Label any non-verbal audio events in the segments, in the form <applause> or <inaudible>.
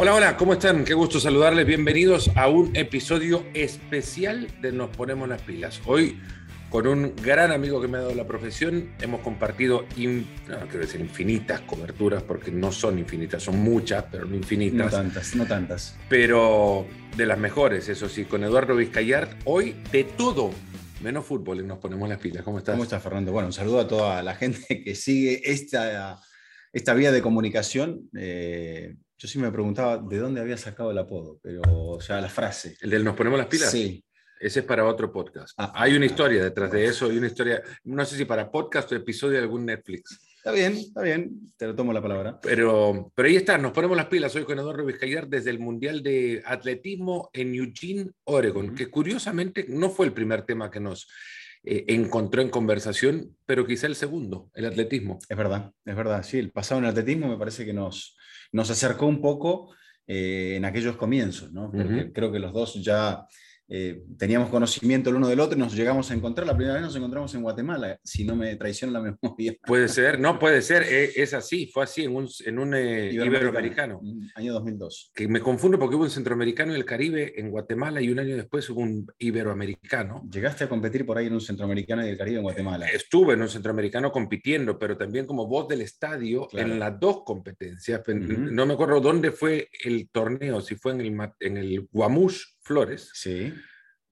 Hola, hola, ¿cómo están? Qué gusto saludarles. Bienvenidos a un episodio especial de Nos Ponemos las Pilas. Hoy, con un gran amigo que me ha dado la profesión, hemos compartido, in- no quiero decir infinitas coberturas, porque no son infinitas, son muchas, pero no No infinitas. tantas, no tantas. pero de las mejores, eso sí, con Eduardo Vizcayart. Hoy de todo, menos fútbol, y nos ponemos las pilas. ¿Cómo estás? ¿Cómo estás, Fernando? Bueno, un saludo a toda la gente que sigue esta, esta vía de comunicación. Eh, yo sí me preguntaba de dónde había sacado el apodo, pero o sea, la frase. ¿El del nos ponemos las pilas? Sí, Ese es para otro podcast. Ah, hay una ah, historia detrás de eso, hay una historia, no sé si para podcast o episodio de algún Netflix. está bien, está bien, te lo tomo la palabra. Pero, pero ahí está, nos ponemos las pilas hoy con Eduardo Vizcayar desde el Mundial de Atletismo en Eugene, Oregon, que curiosamente no fue el primer tema que nos eh, encontró en conversación, pero quizá el segundo, el atletismo. Es verdad, es verdad. Sí, el pasado en el atletismo me parece que nos, nos acercó un poco eh, en aquellos comienzos, ¿no? Porque creo que los dos ya eh, teníamos conocimiento el uno del otro y nos llegamos a encontrar. La primera vez nos encontramos en Guatemala, si no me traiciona la <laughs> memoria. Puede ser, no puede ser, eh, es así, fue así en un, en un eh, iberoamericano. Año 2002. Que me confundo porque hubo un centroamericano en el Caribe, en Guatemala, y un año después hubo un iberoamericano. Llegaste a competir por ahí en un centroamericano y del Caribe en Guatemala. Estuve en un centroamericano compitiendo, pero también como voz del estadio Claro. en las dos competencias. No me acuerdo dónde fue el torneo, si fue en el, en el Guamush Flores Sí.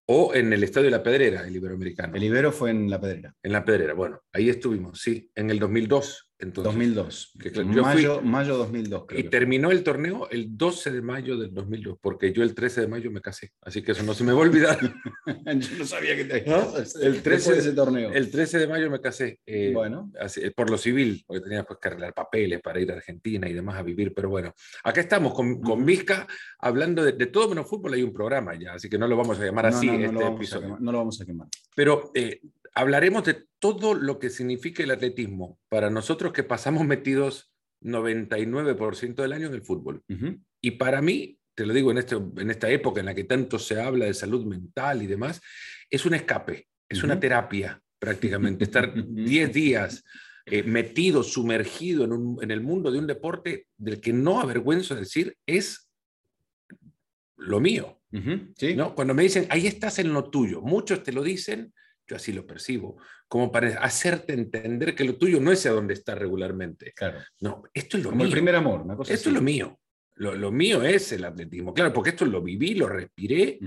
o en el Estadio de la Pedrera, el iberoamericano. El Ibero fue en La Pedrera. En la Pedrera, bueno, ahí estuvimos, sí, en el 2002. Entonces, 2002. que claro, yo fui- mayo, mayo 2002, creo. Y que terminó el torneo el 12 de mayo del 2002, porque yo el 13 de mayo me casé, así que eso no se me va a olvidar. <laughs> Yo no sabía que te ¿No? El 13 de ese torneo. El 13 de mayo me casé. eh, bueno, así, eh, por lo civil, porque tenía pues, que arreglar papeles para ir a Argentina y demás a vivir, pero bueno, acá estamos con, con. Vizca hablando de, de todo menos fútbol, hay un programa ya, así que no lo vamos a llamar no, así no, no este lo vamos a episodio. quemar, no lo vamos a quemar. Pero eh, hablaremos de todo lo que significa el atletismo para nosotros que pasamos metidos 99% del año en el fútbol. Y para mí, te lo digo en, este, en esta época en la que tanto se habla de salud mental y demás, es un escape, es una terapia prácticamente. Estar <laughs> 10 días eh, metido, sumergido en, un- en el mundo de un deporte del que no avergüenzo decir es lo mío. Ujú, Sí. ¿no? Cuando me dicen, ahí estás en lo tuyo, muchos te lo dicen, yo así lo percibo, como para hacerte entender que lo tuyo no es a donde estás regularmente. Claro. No, esto es lo Como mío. el primer amor, una cosa Esto es lo mío. Lo, lo mío es el atletismo. Claro, porque esto lo viví, lo respiré.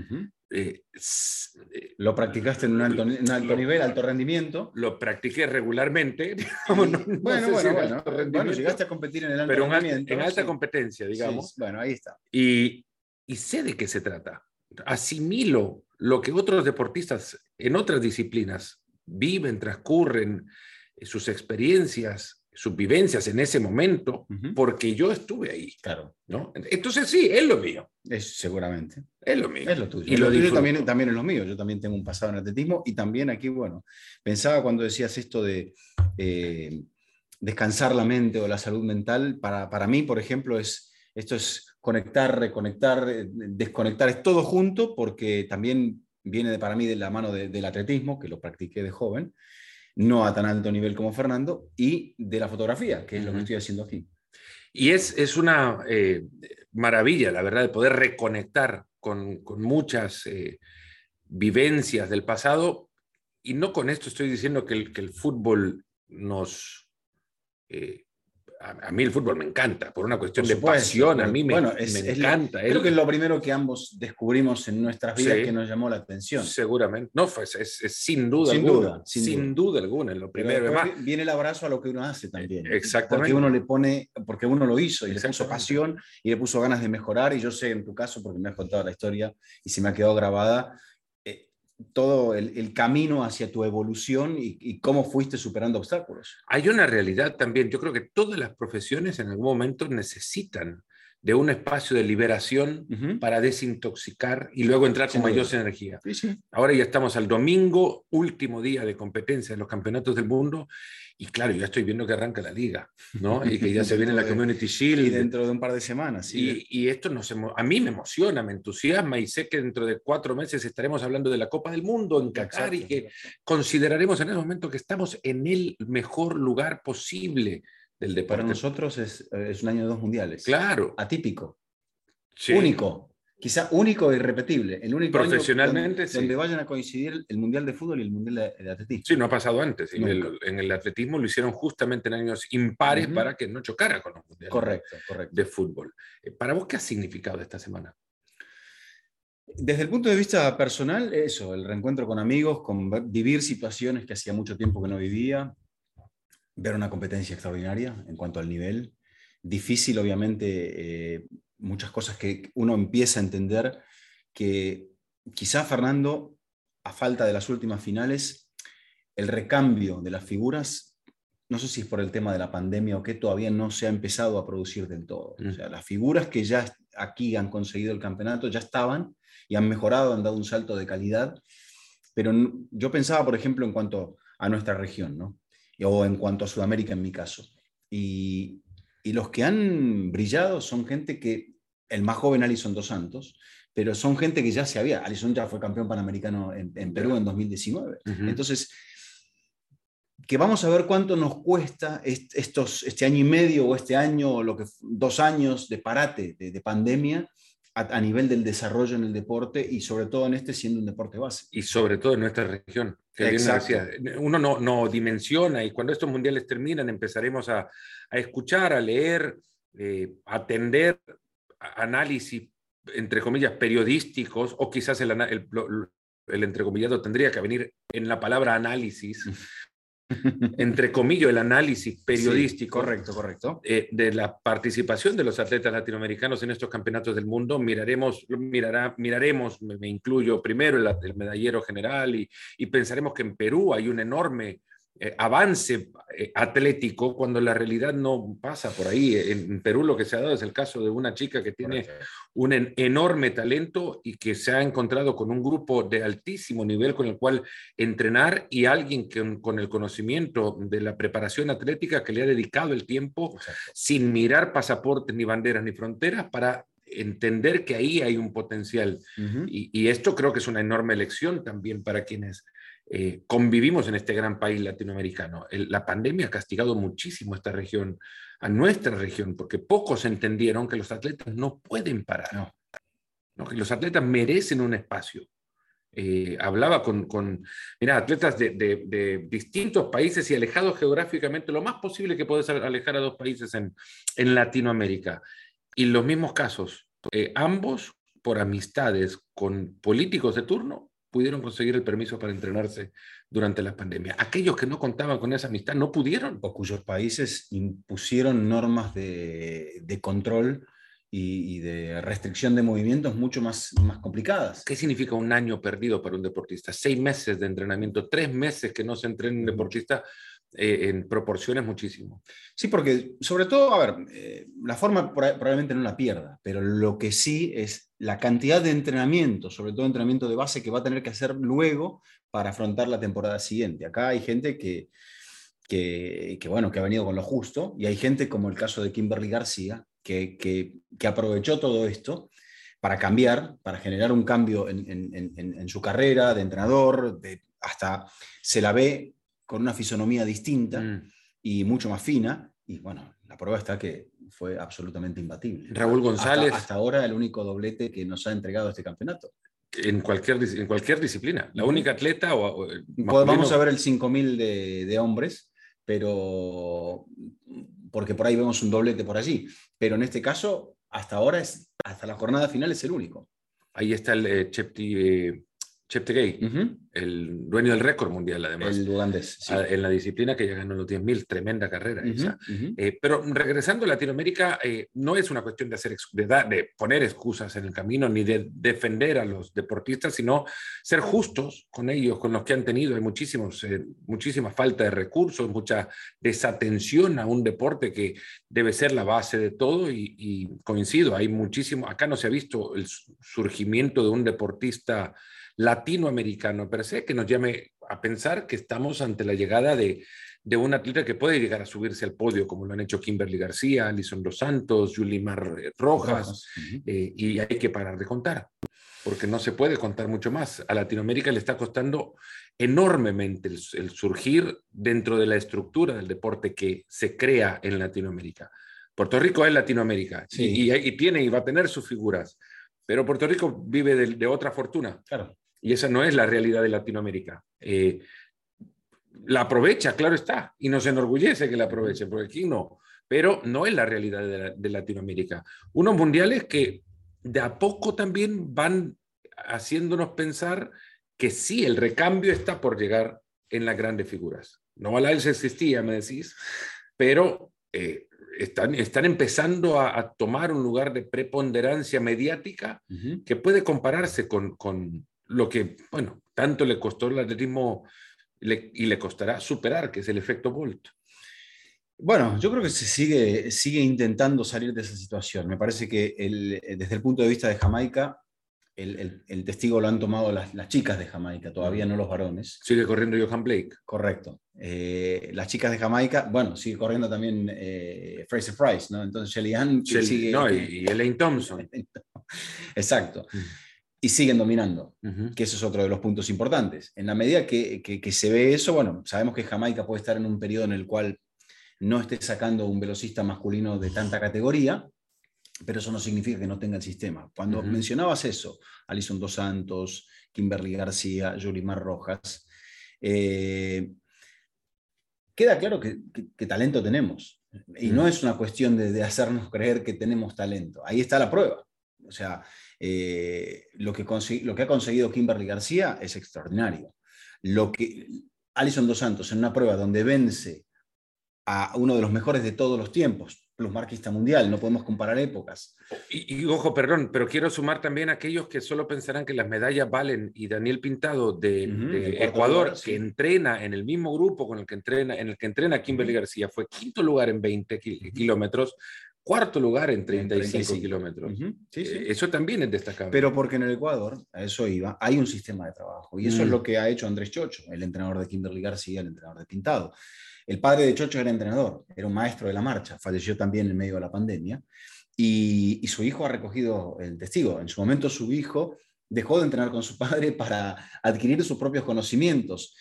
Eh, eh, Lo practicaste en un alto, en Lo- nivel, alto rendimiento. lo practiqué regularmente. <laughs> digamos, no- no sé bueno, bueno, en bueno. Bueno, llegaste a competir en el alto pero rendimiento. en alta sí. competencia, digamos. Sí, bueno, ahí está. Y, y sé de qué se trata. Asimilo lo que otros deportistas en otras disciplinas viven, transcurren, eh, sus experiencias, sus vivencias en ese momento, porque yo estuve ahí. Claro, ¿no? Entonces sí, es lo mío. es, seguramente. Es lo mío. Es lo tuyo. Y lo tuyo también, también es lo mío. Yo también tengo un pasado en atletismo y también aquí, bueno, pensaba cuando decías esto de eh, descansar la mente o la salud mental, para, para mí, por ejemplo, es, esto es conectar, reconectar, eh, desconectar, es todo junto porque también viene de, para mí de la mano de- del atletismo, que lo practiqué de joven, no a tan alto nivel como Fernando, y de la fotografía, que es lo que estoy haciendo aquí. Y es, es una eh, maravilla, la verdad, de poder reconectar con, con muchas eh, vivencias del pasado. Y no con esto estoy diciendo que el, que el fútbol nos... eh, a, a mí el fútbol me encanta, por una cuestión Por de pasión, a mí me, bueno, es- me es la- encanta. Creo El- que es lo primero que ambos descubrimos en nuestras vidas Sí. que nos llamó la atención. Seguramente. No, fue, es, es sin duda Sin alguna. duda, sin sin duda alguna, lo primero. Además, viene el abrazo a lo que uno hace también. Exactamente. Porque uno le pone, porque uno lo hizo y le puso pasión y le puso ganas de mejorar. Y yo sé en tu caso, porque me has contado la historia y se me ha quedado grabada, todo el, el camino hacia tu evolución y, y cómo fuiste superando obstáculos. hay una realidad también. Yo creo que todas las profesiones en algún momento necesitan de un espacio de liberación para desintoxicar y luego entrar con mayor duda. energía. Sí, sí. Ahora ya estamos al domingo, último día de competencia en los campeonatos del mundo, y claro, ya estoy viendo que arranca la liga, ¿no? Y que ya se viene la <laughs> Community Shield. Y dentro de un par de semanas, sí. Y, y esto nos a mí me emociona, me entusiasma y sé que dentro de cuatro meses estaremos hablando de la Copa del Mundo en Qatar y que consideraremos en ese momento que estamos en el mejor lugar posible del Para nosotros es, es un año de dos mundiales. Claro, Atípico. Único, quizá único e irrepetible. El único Profesionalmente, donde, donde, vayan a coincidir el Mundial de Fútbol y el Mundial de, Atletismo. Sí, no ha pasado antes. En el, en el, atletismo lo hicieron justamente en años impares para que no chocara con los Mundiales correcto, correcto. de Fútbol. Eh, ¿Para vos qué ha significado esta semana? Desde el punto de vista personal, eso, el reencuentro con amigos, con vivir situaciones que hacía mucho tiempo que no vivía, ver una competencia extraordinaria en cuanto al nivel. Difícil, obviamente, eh, muchas cosas que uno empieza a entender que quizá Fernando, a falta de las últimas finales, el recambio de las figuras, no sé si es por el tema de la pandemia o qué, todavía no se ha empezado a producir del todo. O mm. sea, las figuras que ya aquí han conseguido el campeonato ya estaban y han mejorado, han dado un salto de calidad, pero yo pensaba, por ejemplo, en cuanto a nuestra región, ¿no? O en cuanto a Sudamérica en mi caso. Y, y los que han brillado son gente que, el más joven Alison Dos Santos, pero son gente que ya se había, Alison ya fue campeón panamericano en, Perú en 2019. Entonces, que vamos a ver cuánto nos cuesta estos, este año y medio o este año, o lo que, dos años de parate, de pandemia, a, nivel del desarrollo en el deporte y sobre todo en este siendo un deporte base. Y sobre todo en nuestra región. Que uno no, no, dimensiona y cuando estos mundiales terminan empezaremos a, a escuchar, a leer, eh, a atender análisis, entre comillas, periodísticos o quizás el, el, el entrecomillado tendría que venir en la palabra análisis <laughs> entre comillas, el análisis periodístico correcto, correcto. Eh, de la participación de los atletas latinoamericanos en estos campeonatos del mundo, miraremos, mirará, miraremos me, incluyo primero el, medallero general y, y, pensaremos que en Perú hay un enorme eh, avance eh, atlético cuando la realidad no pasa por ahí. En Perú lo que se ha dado es el caso de una chica que tiene un enorme talento y que se ha encontrado con un grupo de altísimo nivel con el cual entrenar y alguien que, con el conocimiento de la preparación atlética que le ha dedicado el tiempo sin mirar pasaportes ni banderas ni fronteras para entender que ahí hay un potencial. y, y, esto creo que es una enorme lección también para quienes eh, convivimos en este gran país latinoamericano. la pandemia ha castigado muchísimo a esta región, a nuestra región, porque pocos entendieron que los atletas no pueden parar, no. que los atletas merecen un espacio. Eh, hablaba con, con mira, atletas de, distintos países y alejados geográficamente, lo más posible que puedes alejar a dos países en, en Latinoamérica. Y los mismos casos, eh, ambos por amistades con políticos de turno, pudieron conseguir el permiso para entrenarse durante la pandemia. Aquellos que no contaban con esa amistad no pudieron. O cuyos países impusieron normas de, control y, de restricción de movimientos mucho más, más complicadas. ¿Qué significa un año perdido para un deportista? Seis meses de entrenamiento, tres meses que no se entrena un deportista eh, en proporciones muchísimo. Sí, porque sobre todo, a ver, eh, la forma probablemente no la pierda, pero lo que sí es la cantidad de entrenamiento, sobre todo entrenamiento de base, que va a tener que hacer luego para afrontar la temporada siguiente. Acá hay gente que, que, bueno, que ha venido con lo justo, y hay gente como el caso de Kimberly García, que, que, aprovechó todo esto para cambiar, para generar un cambio en, en, en, su carrera de entrenador, de, hasta se la ve con una fisonomía distinta mm. y mucho más fina. Y bueno, la prueba está que fue absolutamente imbatible. Raúl González. Hasta, ahora el único doblete que nos ha entregado este campeonato. En cualquier, en cualquier disciplina. La única atleta o... Vamos a ver el 5000 de, de hombres, pero porque por ahí vemos un doblete por allí. Pero en este caso, hasta ahora, es, hasta la jornada final es el único. Ahí está el eh, Chepti, eh, Cheptegei, el dueño del récord mundial, además. El holandés. En la disciplina que ya ganó los 10.000, tremenda carrera esa. Eh, pero regresando a Latinoamérica, eh, no es una cuestión de, hacer, de, de, poner excusas en el camino ni de defender a los deportistas, sino ser justos con ellos, con los que han tenido. Hay muchísimos, eh, muchísima falta de recursos, mucha desatención a un deporte que debe ser la base de todo y, y coincido, hay muchísimo, acá no se ha visto el surgimiento de un deportista latinoamericano per se que nos llame a pensar que estamos ante la llegada de, de un atleta que puede llegar a subirse al podio, como lo han hecho Kimberly García, Alison Dos Santos, Yulimar Rojas, eh, y hay que parar de contar, porque no se puede contar mucho más. A Latinoamérica le está costando enormemente el surgir dentro de la estructura del deporte que se crea en Latinoamérica Puerto Rico es Latinoamérica y, tiene y va a tener sus figuras, pero Puerto Rico vive de, otra fortuna. Claro. Y esa no es la realidad de Latinoamérica. Eh, la aprovecha, claro está, y nos enorgullece que la aproveche, porque aquí no, pero no es la realidad de, de Latinoamérica. Unos mundiales que de a poco también van haciéndonos pensar que sí, el recambio está por llegar en las grandes figuras. No se existía, me decís, pero eh, están, están empezando a, tomar un lugar de preponderancia mediática que puede compararse con, con, lo que, bueno, tanto le costó el atletismo y le costará superar, que es el efecto Bolt. Bueno, yo creo que se sigue, sigue intentando salir de esa situación. Me parece que desde el punto de vista de Jamaica, el, testigo lo han tomado las, chicas de Jamaica, todavía no los varones. Sigue corriendo Johan Blake. Correcto. Eh, las chicas de Jamaica, bueno, sigue corriendo también eh, Fraser Price, ¿no? Entonces Shelly Ann sigue... No, y, Elaine Thompson. <laughs> Exacto. Mm. Y siguen dominando, que eso es otro de los puntos importantes. En la medida que, que se ve eso, bueno, sabemos que Jamaica puede estar en un periodo en el cual no esté sacando un velocista masculino de tanta categoría, pero eso no significa que no tenga el sistema. Cuando mencionabas eso, Alison Dos Santos, Kimberly García, Yulimar Rojas, eh, queda claro que, talento tenemos. Y no es una cuestión de, hacernos creer que tenemos talento. Ahí está la prueba. O sea, eh, lo, que lo que ha conseguido Kimberly García es extraordinario. Lo que Alison Dos Santos en una prueba donde vence a uno de los mejores de todos los tiempos, marquista mundial, no podemos comparar épocas. Y, ojo, perdón, pero quiero sumar también a aquellos que solo pensarán que las medallas valen y Daniel Pintado de, Ecuador, que entrena en el mismo grupo con el que entrena, en el que entrena Kimberly García, fue quinto lugar en 20 kilómetros, cuarto lugar en 35, kilómetros. Eh, eso también es destacable. Pero porque en el Ecuador, a eso iba, hay un sistema de trabajo. Y eso es mm. lo que ha hecho Andrés Chocho, el entrenador de Kimberly García, el entrenador de Pintado. El padre de Chocho era entrenador, era un maestro de la marcha, falleció también en medio de la pandemia, y, su hijo ha recogido el testigo. En su momento su hijo dejó de entrenar con su padre <laughs> para adquirir sus propios conocimientos,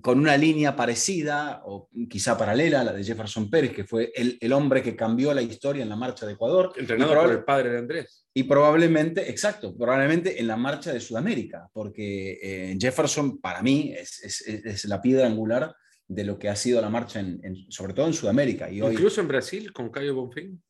con una línea parecida o quizá paralela a la de Jefferson Pérez, que fue el, hombre que cambió la historia en la marcha de Ecuador. Entrenado por el padre de Andrés. Y probablemente, exacto, probablemente en la marcha de Sudamérica, porque eh, Jefferson para mí es, la piedra angular de lo que ha sido la marcha, en, sobre todo en Sudamérica. Y Incluso en Brasil, con Caio Bonfim.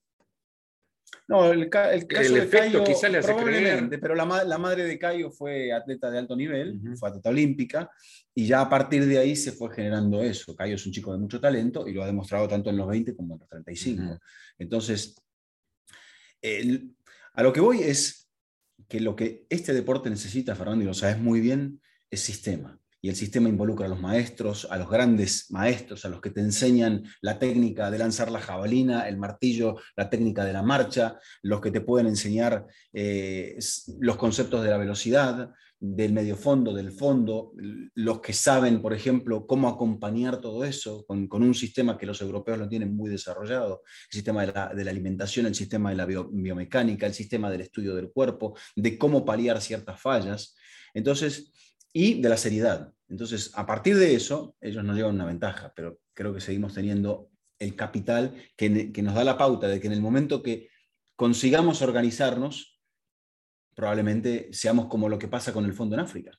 No, el, caso de Caio, quizá le hace creer. pero la, madre de Caio fue atleta de alto nivel, fue atleta olímpica, y ya a partir de ahí se fue generando eso. Caio es un chico de mucho talento y lo ha demostrado tanto en los 20 como en los 35. Entonces, a lo que voy es que lo que este deporte necesita, Fernando, y lo sabes muy bien, es sistema y el sistema involucra a los maestros, a los grandes maestros, a los que te enseñan la técnica de lanzar la jabalina, el martillo, la técnica de la marcha, los que te pueden enseñar eh, los conceptos de la velocidad, del medio fondo, del fondo, los que saben, por ejemplo, cómo acompañar todo eso con, un sistema que los europeos lo tienen muy desarrollado, el sistema de la, alimentación, el sistema de la biomecánica, el sistema del estudio del cuerpo, de cómo paliar ciertas fallas. Entonces, y de la seriedad. Entonces, a partir de eso, ellos nos llevan una ventaja, pero creo que seguimos teniendo el capital que, nos da la pauta de que en el momento que consigamos organizarnos, probablemente seamos como lo que pasa con el fondo en África.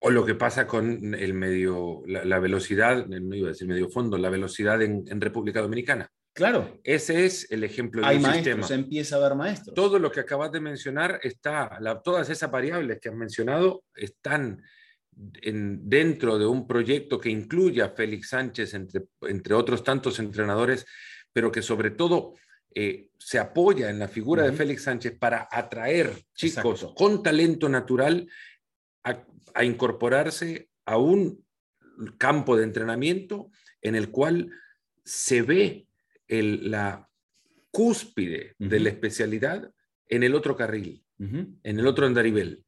O lo que pasa con el medio, la, velocidad, no iba a decir medio fondo, la velocidad en, República Dominicana. Claro. Ese es el ejemplo Hay maestros, Se empieza a ver maestros. Todo lo que acabas de mencionar está, todas esas variables que has mencionado están dentro de un proyecto que incluya a Félix Sánchez, entre, entre otros tantos entrenadores, pero que sobre todo eh, se apoya en la figura de Félix Sánchez para atraer chicos con talento natural a, incorporarse a un campo de entrenamiento en el cual se ve la cúspide de la especialidad en el otro carril, en el otro andarivel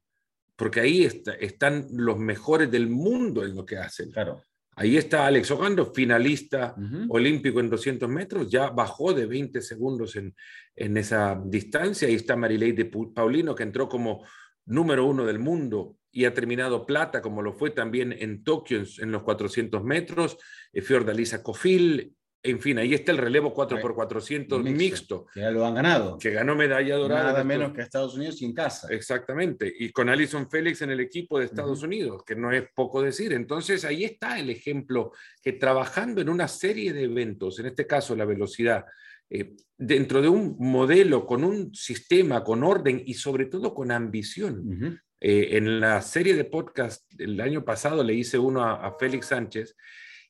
porque ahí están los mejores del mundo en lo que hacen. Claro. Ahí está Alex Ogando, finalista olímpico en 200 metros, ya bajó de 20 segundos en, en esa distancia. Ahí está Marileide Paulino, que entró como número uno del mundo y ha terminado plata, como lo fue también en Tokio en, los 400 metros. Eh, Fiordalisa Cofil, en fin, ahí está el relevo 4x400 mixto, Que ya lo han ganado. Que ganó medalla dorada. Nada menos que Estados Unidos y en casa. Exactamente. Y con Alison Félix en el equipo de Estados Unidos, que no es poco decir. Entonces ahí está el ejemplo que trabajando en una serie de eventos, en este caso la velocidad, eh, dentro de un modelo, con un sistema, con orden y sobre todo con ambición. Eh, en la serie de podcast el año pasado le hice uno a Félix Sánchez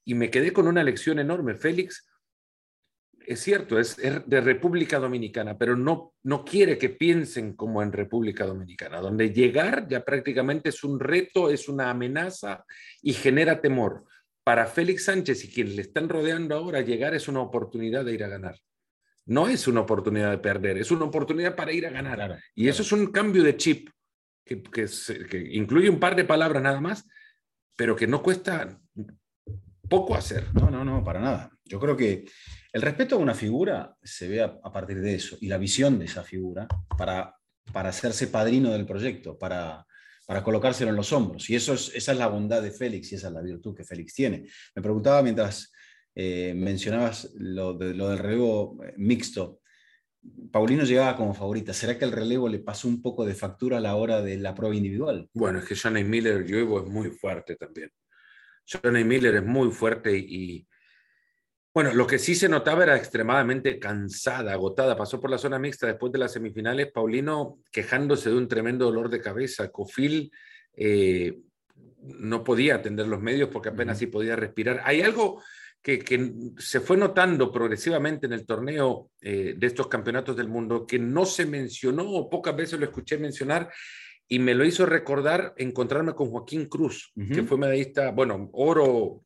y me quedé con una lección enorme. Félix, es cierto, es, de República Dominicana, pero no, no quiere que piensen como en República Dominicana, donde llegar ya prácticamente es un reto, es una amenaza y genera temor. Para Félix Sánchez y quienes le están rodeando ahora, llegar es una oportunidad de ir a ganar. No es una oportunidad de perder, es una oportunidad para ir a ganar. y eso es un cambio de chip que, que incluye un par de palabras nada más, pero que no cuesta poco hacer. No, no, no, para nada. Yo creo que el respeto a una figura se ve a, partir de eso y la visión de esa figura para, para hacerse padrino del proyecto, para, para colocárselo en los hombros. Y eso es, esa es la bondad de Félix y esa es la virtud que Félix tiene. Me preguntaba mientras eh, mencionabas lo, de, lo del relevo eh, mixto. Paulino llegaba como favorita. ¿Será que el relevo le pasó un poco de factura a la hora de la prueba individual? Bueno, es que Johnny Miller Lluevo es muy fuerte también. Johnny Miller es muy fuerte y, bueno, lo que sí se notaba era extremadamente cansada, agotada. Pasó por la zona mixta después de las semifinales. Paulino quejándose de un tremendo dolor de cabeza. Cofil eh, no podía atender los medios porque apenas sí podía respirar. Hay algo que, se fue notando progresivamente en el torneo eh, de estos campeonatos del mundo que no se mencionó o pocas veces lo escuché mencionar y me lo hizo recordar encontrarme con Joaquín Cruz, que fue medallista, bueno, oro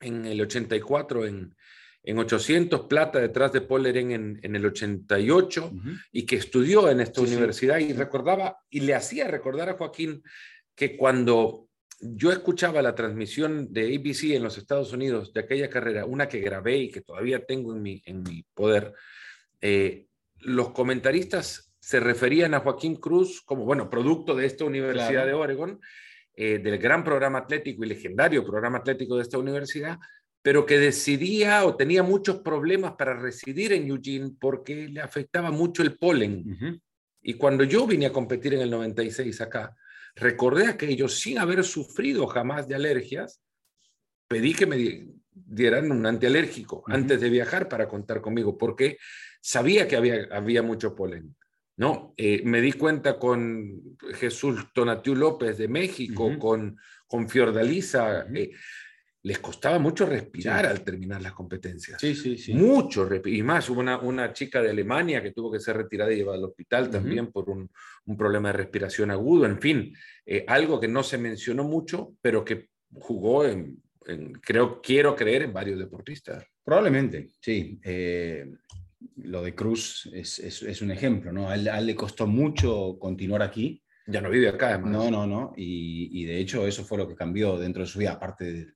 en el 84 en, en 800, plata detrás de Polleren en, en el 88 y que estudió en esta universidad y recordaba y le hacía recordar a Joaquín que cuando yo escuchaba la transmisión de ABC en los Estados Unidos de aquella carrera, una que grabé y que todavía tengo en mi, en mi poder, eh, los comentaristas se referían a Joaquín Cruz como, bueno, producto de esta Universidad de Oregon, eh, del gran programa atlético y legendario programa atlético de esta universidad, pero que decidía o tenía muchos problemas para residir en Eugene porque le afectaba mucho el polen. Y cuando yo vine a competir en el 96 acá, recordé aquello sin haber sufrido jamás de alergias, pedí que me dieran un antialérgico antes de viajar para contar conmigo, porque sabía que había, había mucho polen. ¿No? Eh, me di cuenta con Jesús Tonatiu López de México, con, con Fiordalisa, eh, les costaba mucho respirar al terminar las competencias. Sí, sí, sí. Mucho, y más, hubo una, una, chica de Alemania que tuvo que ser retirada y llevada al hospital también por un, un, problema de respiración agudo, en fin, eh, algo que no se mencionó mucho, pero que jugó en, creo, quiero creer, en varios deportistas. Probablemente, sí lo de Cruz es, un ejemplo, ¿no? A él, le costó mucho continuar aquí. Ya no vive acá, además. No, no, no. Y, y, de hecho eso fue lo que cambió dentro de su vida, aparte de,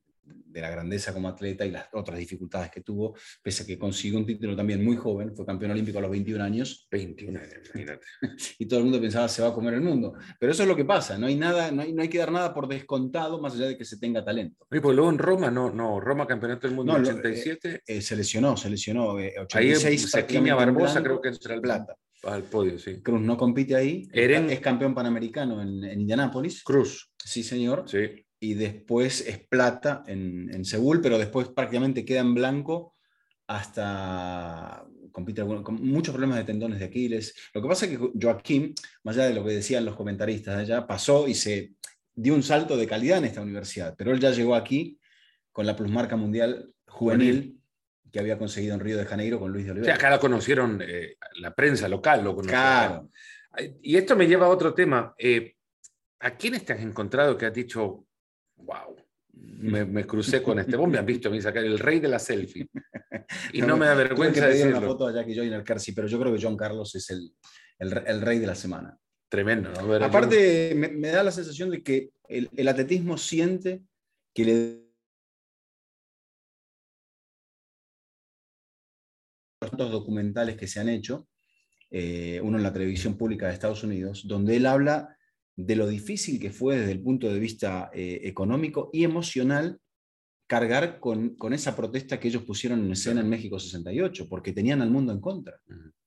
de la grandeza como atleta y las otras dificultades que tuvo, pese a que consiguió un título también muy joven, fue campeón olímpico a los 21 años. 21 años, imagínate. <laughs> y todo el mundo pensaba se va a comer el mundo. Pero eso es lo que pasa, no hay, nada, no hay, no hay que dar nada por descontado más allá de que se tenga talento. Y pues luego en Roma, no, no, Roma campeonato del mundo en 87. Eh, eh, se lesionó, se lesionó. 86, ahí Sequiña Barbosa creo que entra al plata. Al podio, sí. Cruz no compite ahí. Eren, es campeón panamericano en, en Indianápolis. Cruz. Sí, señor. Sí y después es plata en, en, Seúl, pero después prácticamente queda en blanco hasta compite con muchos problemas de tendones de Aquiles. Lo que pasa es que Joaquín, más allá de lo que decían los comentaristas allá, pasó y se dio un salto de calidad en esta universidad, pero él ya llegó aquí con la plusmarca mundial juvenil que había conseguido en Río de Janeiro con Luis de Oliveira. Acá la conocieron, eh, la prensa local lo conoció. Claro. Y esto me lleva a otro tema. Eh, ¿A quiénes te has encontrado que has dicho, wow, <laughs> me, crucé con este. Vos me has visto a mí sacar el rey de la selfie. Y no, me da vergüenza una foto en el Carsi, pero yo creo que John Carlos es el, el, rey de la semana. Tremendo, ¿no? Aparte, me, da la sensación de que el, el atletismo siente que le los documentales que se han hecho, eh, uno en la televisión pública de Estados Unidos, donde él habla de lo difícil que fue desde el punto de vista eh, económico y emocional cargar con, con, esa protesta que ellos pusieron en escena en México 68, porque tenían al mundo en contra.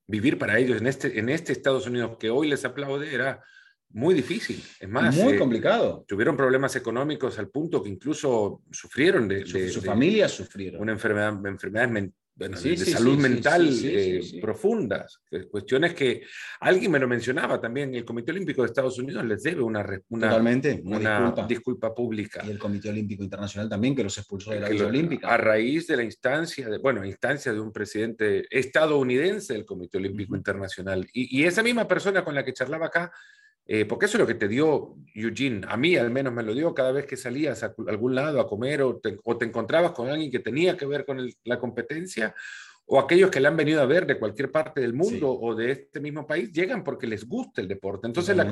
Vivir para ellos en este, en este Estados Unidos que hoy les aplaude era muy difícil. Es más, muy eh, complicado. Tuvieron problemas económicos al punto que incluso sufrieron de. Su, familia sufrieron. Una enfermedad, enfermedades de salud mental profundas. Cuestiones que alguien me lo mencionaba también. El Comité Olímpico de Estados Unidos les debe una, una, Totalmente, una, disculpa. pública. Y el Comité Olímpico Internacional también, que los expulsó de la Villa Olímpica. A raíz de la instancia, de, bueno, instancia de un presidente estadounidense del Comité Olímpico Internacional. Y, y esa misma persona con la que charlaba acá eh, porque eso es lo que te dio Eugene, a mí al menos me lo dio cada vez que salías a algún lado a comer o te, encontrabas con alguien que tenía que ver con la competencia o aquellos que le han venido a ver de cualquier parte del mundo o de este mismo país, llegan porque les gusta el deporte. Entonces la,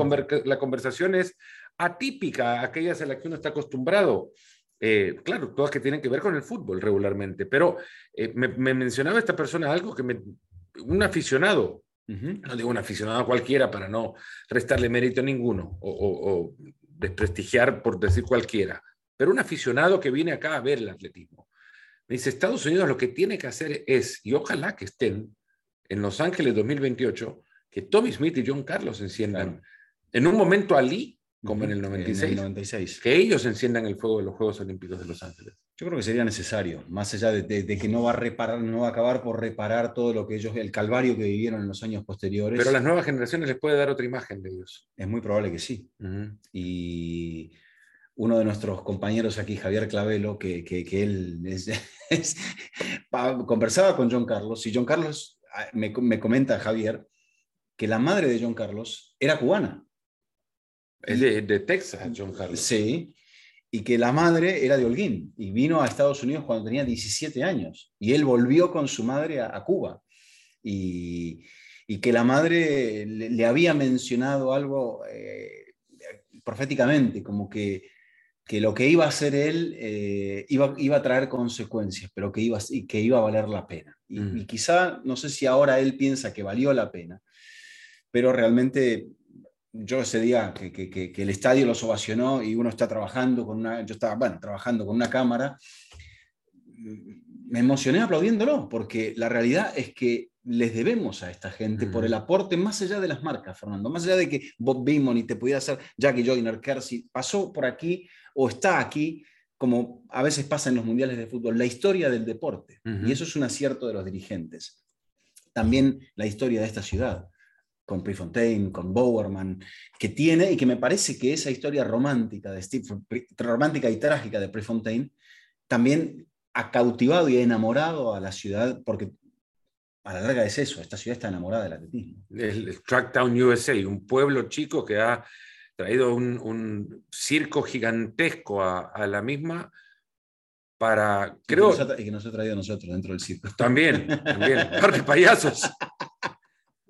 la, conversación es atípica, aquellas a las que uno está acostumbrado. Eh, claro, todas que tienen que ver con el fútbol regularmente, pero eh, me, me, mencionaba esta persona algo que me, un aficionado no digo un aficionado cualquiera para no restarle mérito a ninguno o, desprestigiar por decir cualquiera, pero un aficionado que viene acá a ver el atletismo. Me dice, Estados Unidos lo que tiene que hacer es, y ojalá que estén en Los Ángeles 2028, que Tommy Smith y John Carlos enciendan en un momento Ali como en el 96, que ellos enciendan el fuego de los Juegos Olímpicos de Los Ángeles. Yo creo que sería necesario, más allá de, que no va a reparar, no va a acabar por reparar todo lo que ellos, el calvario que vivieron en los años posteriores. Pero a las nuevas generaciones les puede dar otra imagen de ellos. Es muy probable que sí. Y uno de nuestros compañeros aquí, Javier Clavelo, que, que, él <laughs> conversaba con John Carlos, y John Carlos ah, me, me comenta, Javier, que la madre de John Carlos era cubana. Es de, de, Texas, John Carlos. Sí, y que la madre era de Holguín y vino a Estados Unidos cuando tenía 17 años y él volvió con su madre a, Cuba y, que la madre le, había mencionado algo eh, proféticamente, como que, que, lo que iba a hacer él eh, iba, iba, a traer consecuencias, pero que iba, que iba a valer la pena. Y, y quizá, no sé si ahora él piensa que valió la pena, pero realmente yo ese día que, el estadio los ovacionó y uno está trabajando con una, yo estaba, bueno, trabajando con una cámara, me emocioné aplaudiéndolo, porque la realidad es que les debemos a esta gente por el aporte más allá de las marcas, Fernando, más allá de que Bob Beamon y te pudiera hacer Jackie Joyner, Kersey, pasó por aquí o está aquí, como a veces pasa en los mundiales de fútbol, la historia del deporte. Y eso es un acierto de los dirigentes. También la historia de esta ciudad con Prefontaine, con Bowerman, que tiene y que me parece que esa historia romántica, de Steve, romántica y trágica de Prefontaine también ha cautivado y ha enamorado a la ciudad, porque a la larga es eso, esta ciudad está enamorada del atletismo. El, Tracktown USA, un pueblo chico que ha traído un, circo gigantesco a, la misma para, creo... Y que, nos ha, traído a nosotros dentro del circo. También, también, <laughs> par de payasos.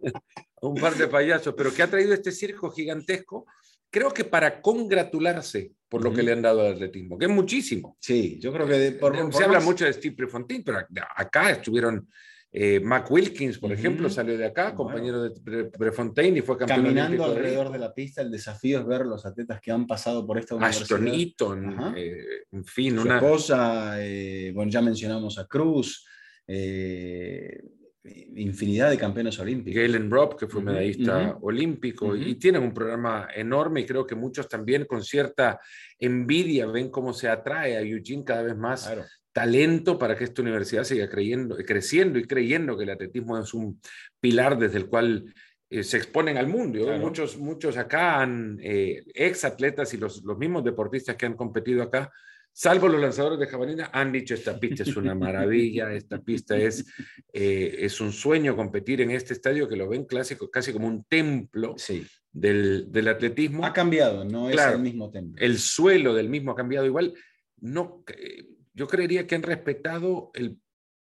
<laughs> un par de payasos, pero que ha traído este circo gigantesco, creo que para congratularse por lo que le han dado al atletismo, que es muchísimo. Sí, yo creo que por, se habla mucho de Steve Prefontaine, pero acá estuvieron eh, Mac Wilkins, por ejemplo, salió de acá, compañero de Prefontaine y fue campeón Caminando alrededor de, la pista, el desafío es ver los atletas que han pasado por esta universidad. Ashton Eaton, eh, en fin. Su una... eh, bueno, ya mencionamos a Cruz, eh, infinidad de campeones olímpicos. Galen Robb, que fue medallista olímpico, y tienen un programa enorme y creo que muchos también con cierta envidia ven cómo se atrae a Eugene cada vez más talento para que esta universidad siga creyendo, creciendo y creyendo que el atletismo es un pilar desde el cual eh, se exponen al mundo. Muchos, muchos acá, han, eh, ex atletas y los, los mismos deportistas que han competido acá, salvo los lanzadores de jabalina, han dicho esta pista es una maravilla, esta pista es, eh, es un sueño competir en este estadio que lo ven clásico, casi como un templo sí. del, del, atletismo. Ha cambiado, no es el mismo templo. El suelo del mismo ha cambiado igual. No, eh, yo creería que han respetado el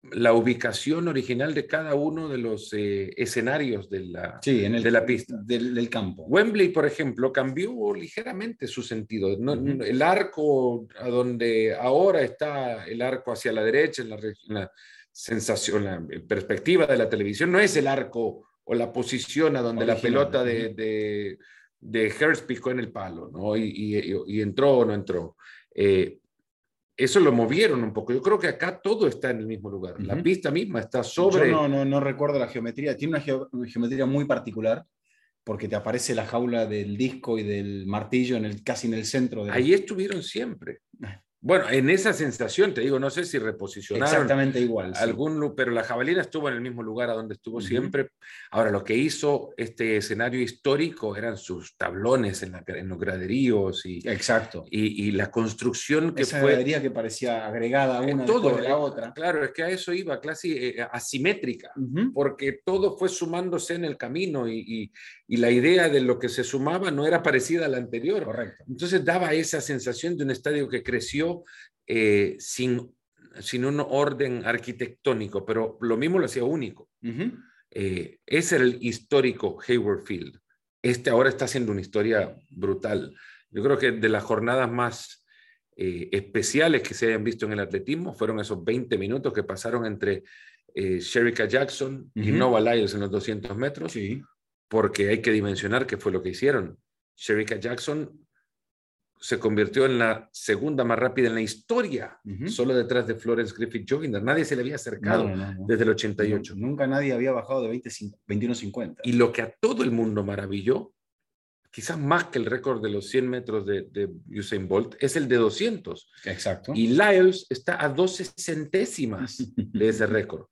la ubicación original de cada uno de los eh, escenarios de la, de la pista. Del, campo. Wembley, por ejemplo, cambió ligeramente su sentido. El arco a donde ahora está el arco hacia la derecha, en la, sensación, la perspectiva de la televisión, no es el arco o la posición a donde la pelota de, de, de Hearst picó en el palo, ¿no? Y, y, entró o no entró. Eh, eso lo movieron un poco. Yo creo que acá todo está en el mismo lugar. La pista misma está sobre. Yo no, no, no recuerdo la geometría. Tiene una, geometría muy particular porque te aparece la jaula del disco y del martillo en el, casi en el centro. De... Ahí estuvieron siempre. Bueno, en esa sensación, te digo, no sé si reposicionaron. Exactamente igual. Algún, Pero la jabalina estuvo en el mismo lugar a donde estuvo siempre. Ahora, lo que hizo este escenario histórico eran sus tablones en, los graderíos y, Exacto. Y, la construcción que Esa fue. gradería que parecía agregada una todo, de la otra. Claro, es que a eso iba, casi eh, asimétrica, porque todo fue sumándose en el camino y, y, la idea de lo que se sumaba no era parecida a la anterior. Correcto. Entonces daba esa sensación de un estadio que creció eh, sin, sin un orden arquitectónico, pero lo mismo lo hacía único. Eh, ese era el histórico Hayward Field. Este ahora está haciendo una historia brutal. Yo creo que de las jornadas más eh, especiales que se hayan visto en el atletismo fueron esos 20 minutos que pasaron entre Sherika Jackson y Nova Lyles en los 200 metros, sí. Porque hay que dimensionar qué fue lo que hicieron. Sherika Jackson se convirtió en la segunda más rápida en la historia, solo detrás de Florence Griffith Joginder. Nadie se le había acercado desde el 88. nunca nadie había bajado de 21.50. Y lo que a todo el mundo maravilló, quizás más que el récord de los 100 metros de, Usain Bolt, es el de 200. Exacto. Y Lyles está a 12 centésimas de ese récord.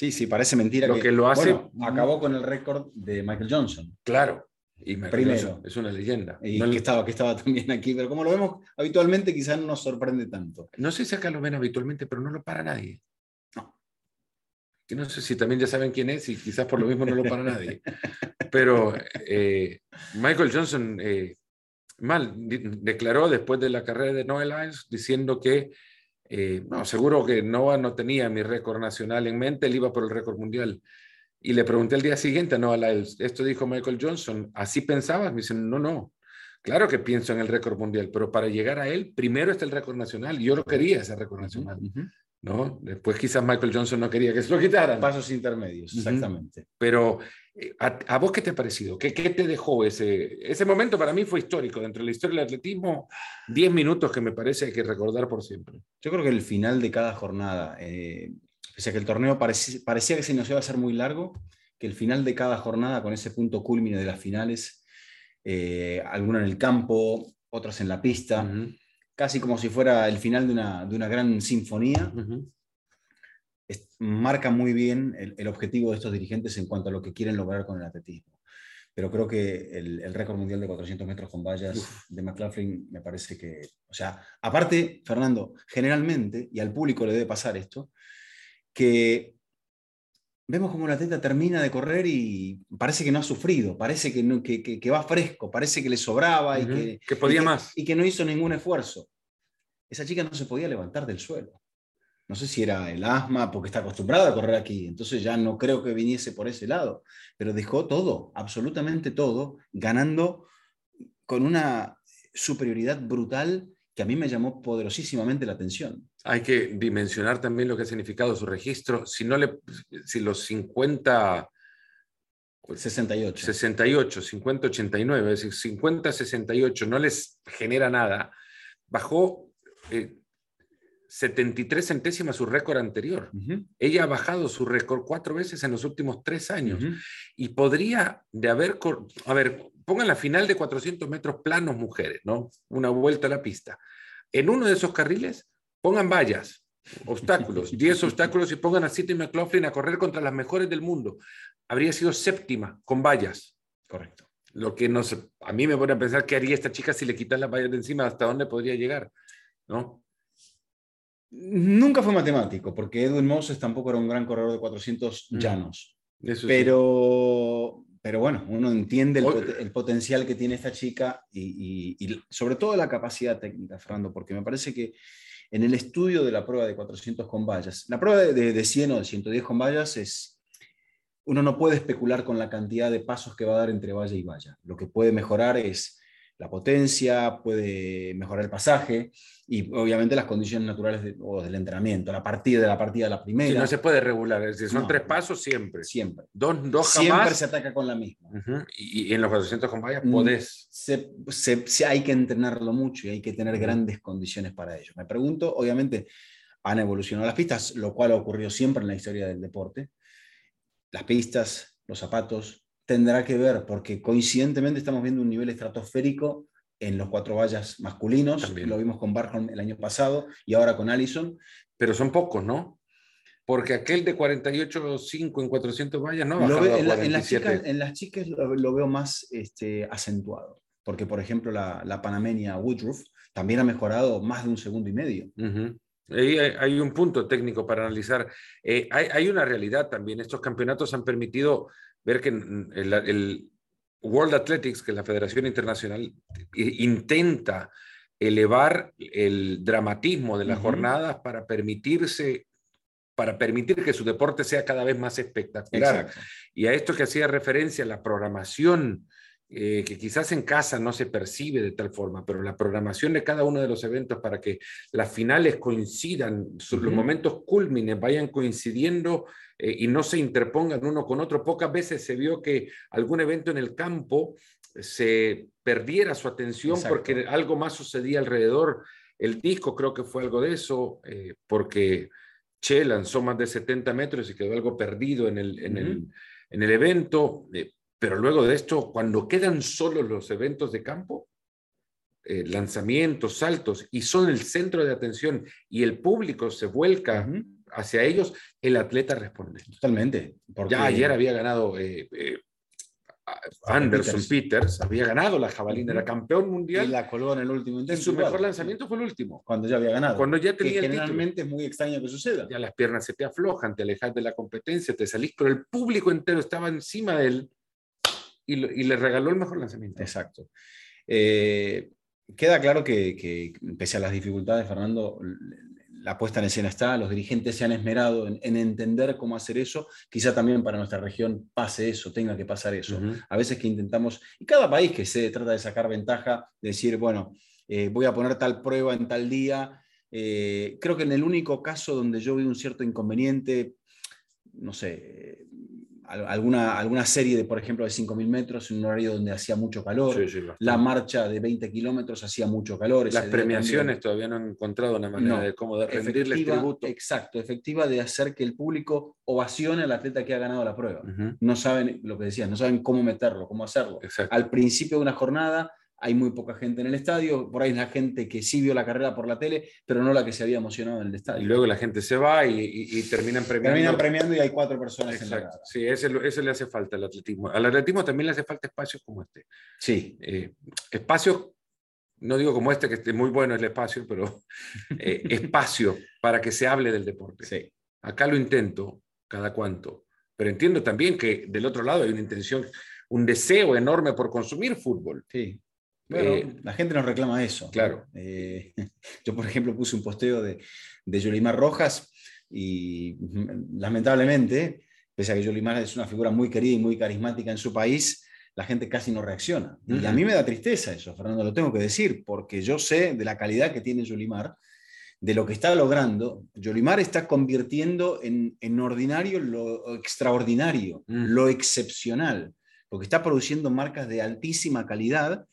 Sí, sí, parece mentira. Lo que, lo hace. acabó con el récord de Michael Johnson. Claro. Y Primero. Es una leyenda. Y que, estaba, que estaba también aquí, pero como lo vemos habitualmente, quizás no nos sorprende tanto. No sé si acá lo ven habitualmente, pero no lo para nadie. No. Que no sé si también ya saben quién es y quizás por lo mismo no lo para nadie. Pero eh, Michael Johnson eh, mal declaró después de la carrera de Noah Lyles diciendo que eh, no, seguro que Noah no tenía mi récord nacional en mente, él iba por el récord mundial. Y le pregunté el día siguiente, no, esto dijo Michael Johnson, ¿así pensabas? Me dicen, no, no, claro que pienso en el récord mundial, pero para llegar a él, primero está el récord nacional, yo lo quería ese récord nacional, ¿no? Después quizás Michael Johnson no quería que se lo quitaran. Pasos intermedios, exactamente. Pero, eh, ¿a, vos qué te ha parecido? ¿Qué, ¿Qué, te dejó ese, ese momento? Para mí fue histórico, dentro de la historia del atletismo, 10 minutos que me parece hay que recordar por siempre. Yo creo que el final de cada jornada, eh, pese a que el torneo parecía, parecía que se nos iba a hacer muy largo, que el final de cada jornada, con ese punto culmine de las finales, eh, alguna en el campo, otras en la pista, casi como si fuera el final de una, de una gran sinfonía, marca muy bien el, objetivo de estos dirigentes en cuanto a lo que quieren lograr con el atletismo. Pero creo que el, récord mundial de 400 metros con vallas de McLaughlin me parece que, o sea, aparte, Fernando, generalmente, y al público le debe pasar esto, que vemos como la atleta termina de correr y parece que no ha sufrido, parece que, no, que, va fresco, parece que le sobraba y, que, que podía más. Y que no hizo ningún esfuerzo. Esa chica no se podía levantar del suelo. No sé si era el asma, porque está acostumbrada a correr aquí, entonces ya no creo que viniese por ese lado, pero dejó todo, absolutamente todo, ganando con una superioridad brutal que a mí me llamó poderosísimamente la atención. Hay que dimensionar también lo que ha significado su registro. Si, no le, si los 50... 68. 68, 50, 89, es decir, 50, 68 no les genera nada. Bajó 73 eh, centésimas su récord anterior. Ella ha bajado su récord cuatro veces en los últimos tres años. Y podría de haber, a ver, pongan la final de 400 metros planos mujeres, ¿no? Una vuelta a la pista. En uno de esos carriles pongan vallas, obstáculos, <laughs> 10 obstáculos y pongan a City McLaughlin a correr contra las mejores del mundo. Habría sido séptima con vallas. Correcto. Lo que no a mí me pone a pensar qué haría esta chica si le quitan las vallas de encima, hasta dónde podría llegar, ¿no? Nunca fue matemático, porque Edwin Moses tampoco era un gran corredor de 400 mm. llanos. pero, pero bueno, uno entiende el, potencial que tiene esta chica y, sobre todo la capacidad técnica, Fernando, porque me parece que en el estudio de la prueba de 400 con vallas, la prueba de, de 100 o de 110 con vallas es, uno no puede especular con la cantidad de pasos que va a dar entre valla y valla. Lo que puede mejorar es la potencia, puede mejorar el pasaje y obviamente las condiciones naturales o del entrenamiento, la partida de la partida de la primera. Sí, no se puede regular, es decir, son tres pasos siempre. Siempre. Dos, dos Siempre se ataca con la misma. y, en los 400 con vallas mm, podés. Se, se, hay que entrenarlo mucho y hay que tener grandes condiciones para ello. Me pregunto, obviamente, han evolucionado las pistas, lo cual ha ocurrido siempre en la historia del deporte. Las pistas, los zapatos, tendrá que ver, porque coincidentemente estamos viendo un nivel estratosférico en los cuatro vallas masculinos, lo vimos con Barham el año pasado y ahora con Allison. Pero son pocos, ¿no? Porque aquel de 48.5 en 400 vallas no ha bajado en, en, las chicas, en, las chicas, lo, veo más este, acentuado, porque por ejemplo la, la panameña Woodruff también ha mejorado más de un segundo y medio. Ahí hay, un punto técnico para analizar. Eh, hay, hay, una realidad también. Estos campeonatos han permitido ver que el, World Athletics, que es la Federación Internacional, intenta elevar el dramatismo de las jornadas para permitirse para permitir que su deporte sea cada vez más espectacular. Y a esto que hacía referencia, la programación eh, que quizás en casa no se percibe de tal forma, pero la programación de cada uno de los eventos para que las finales coincidan, los momentos cúlmines vayan coincidiendo eh, y no se interpongan uno con otro. Pocas veces se vio que algún evento en el campo se perdiera su atención porque algo más sucedía alrededor. El disco creo que fue algo de eso, eh, porque Che lanzó más de 70 metros y quedó algo perdido en el, en el, en el evento. Pero luego de esto, cuando quedan solo los eventos de campo, eh, lanzamientos, saltos, y son el centro de atención y el público se vuelca hacia ellos, el atleta responde. Totalmente. Ya ayer había ganado eh, eh, Anderson Peters. había ganado la jabalina, era campeón mundial. Y la colgó en el último intento. Y su mejor lanzamiento fue el último. Cuando ya había ganado. Cuando ya tenía que generalmente es muy extraño que suceda. Ya las piernas se te aflojan, te alejas de la competencia, te salís, pero el público entero estaba encima de él y, le regaló el mejor lanzamiento. Exacto. Eh, queda claro que, pese a las dificultades, Fernando, la puesta en escena está, los dirigentes se han esmerado en, entender cómo hacer eso, quizá también para nuestra región pase eso, tenga que pasar eso. A veces que intentamos, y cada país que se trata de sacar ventaja, decir, bueno, eh, voy a poner tal prueba en tal día, eh, creo que en el único caso donde yo vi un cierto inconveniente, no sé, alguna, alguna serie de, por ejemplo, de 5.000 metros en un horario donde hacía mucho calor, la marcha de 20 kilómetros hacía mucho calor. Las premiaciones todavía no han encontrado una manera de cómo de rendirle tributo. Exacto, efectiva de hacer que el público ovacione al atleta que ha ganado la prueba. No saben, lo que decías, no saben cómo meterlo, cómo hacerlo. Al principio de una jornada hay muy poca gente en el estadio, por ahí es la gente que sí vio la carrera por la tele, pero no la que se había emocionado en el estadio. Y luego la gente se va y, terminan premiando. Terminan premiando y hay cuatro personas en la Sí, ese, le hace falta al atletismo. Al atletismo también le hace falta espacios como este. Sí. Eh, espacios, no digo como este, que esté muy bueno el espacio, pero eh, <laughs> espacio para que se hable del deporte. Sí. Acá lo intento cada cuanto, pero entiendo también que del otro lado hay una intención, un deseo enorme por consumir fútbol. Sí. Bueno, eh, la gente nos reclama eso. Claro. Eh, <laughs> yo, por ejemplo, puse un posteo de, de Yolimar Rojas y lamentablemente, pese a que Yolimar es una figura muy querida y muy carismática en su país, la gente casi no reacciona. Y a mí me da tristeza eso, Fernando, lo tengo que decir, porque yo sé de la calidad que tiene Yolimar, de lo que está logrando. Yolimar está convirtiendo en, en ordinario lo extraordinario, mm. lo excepcional, porque está produciendo marcas de altísima calidad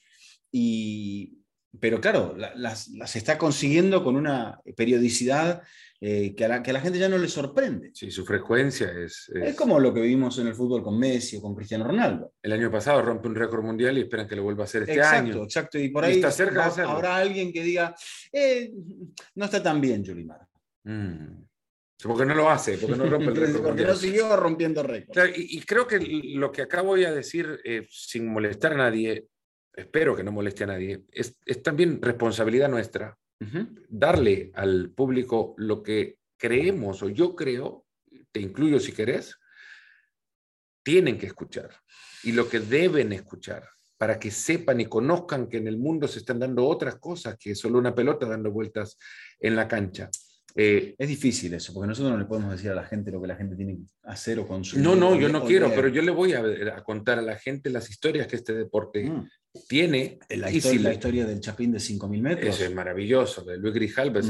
y, pero claro, las, está consiguiendo con una periodicidad eh, que, a la, que, a la, gente ya no le sorprende. Sí, su frecuencia es, es, como lo que vimos en el fútbol con Messi o con Cristiano Ronaldo. El año pasado rompe un récord mundial y esperan que lo vuelva a hacer este exacto, año. Exacto, y por ahí está cerca habrá alguien que diga, eh, no está tan bien Julimar. Mm. Porque no lo hace, porque no rompe el <laughs> récord. porque no siguió rompiendo récords. y, creo que lo que acá voy a decir, eh, sin molestar a nadie, espero que no moleste a nadie, es, también responsabilidad nuestra darle al público lo que creemos o yo creo, te incluyo si querés, tienen que escuchar y lo que deben escuchar para que sepan y conozcan que en el mundo se están dando otras cosas que solo una pelota dando vueltas en la cancha. Eh, es difícil eso, porque nosotros no le podemos decir a la gente lo que la gente tiene que hacer o consumir. No, no, yo no quiero, pero yo le voy a, contar a la gente las historias que este deporte mm. tiene. La historia, la historia del chapín de 5.000 metros. Eso es maravilloso, de Luis Grijalva, es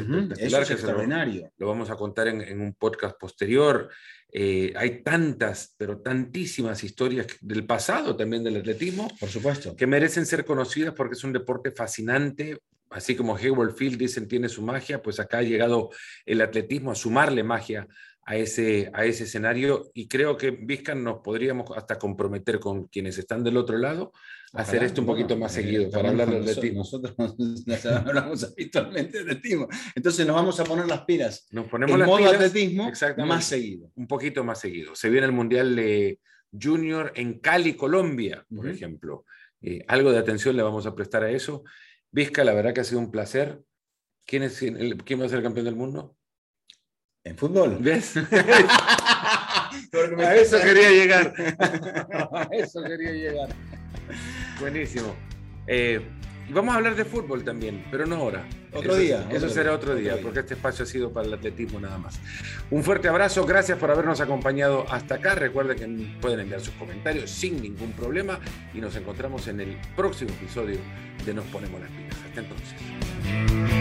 extraordinario. Lo, vamos a contar en, un podcast posterior. Eh, hay tantas, pero tantísimas historias del pasado también del atletismo. Por supuesto. Que merecen ser conocidas porque es un deporte fascinante, así como Hayward Field dicen tiene su magia, pues acá ha llegado el atletismo a sumarle magia a ese, a ese escenario y creo que Vizcan nos podríamos hasta comprometer con quienes están del otro lado a hacer esto un poquito más eh, seguido para hablar de atletismo. Nosotros <laughs> hablamos habitualmente de atletismo, entonces nos vamos a poner las pilas. Nos ponemos las modo atletismo más seguido. Un poquito más seguido. Se viene el Mundial de Junior en Cali, Colombia, por ejemplo. Eh, algo de atención le vamos a prestar a eso Vizca, la verdad que ha sido un placer. ¿Quién, es ¿Quién va a ser el campeón del mundo? ¿En fútbol? ¿Ves? <laughs> a eso quería llegar. <laughs> a eso quería llegar. Buenísimo. Eh, y vamos a hablar de fútbol también, pero no ahora. Otro día. Eso será otro, día, porque este espacio ha sido para el atletismo nada más. Un fuerte abrazo, gracias por habernos acompañado hasta acá. Recuerden que pueden enviar sus comentarios sin ningún problema y nos encontramos en el próximo episodio de Nos Ponemos las Pilas. Hasta entonces.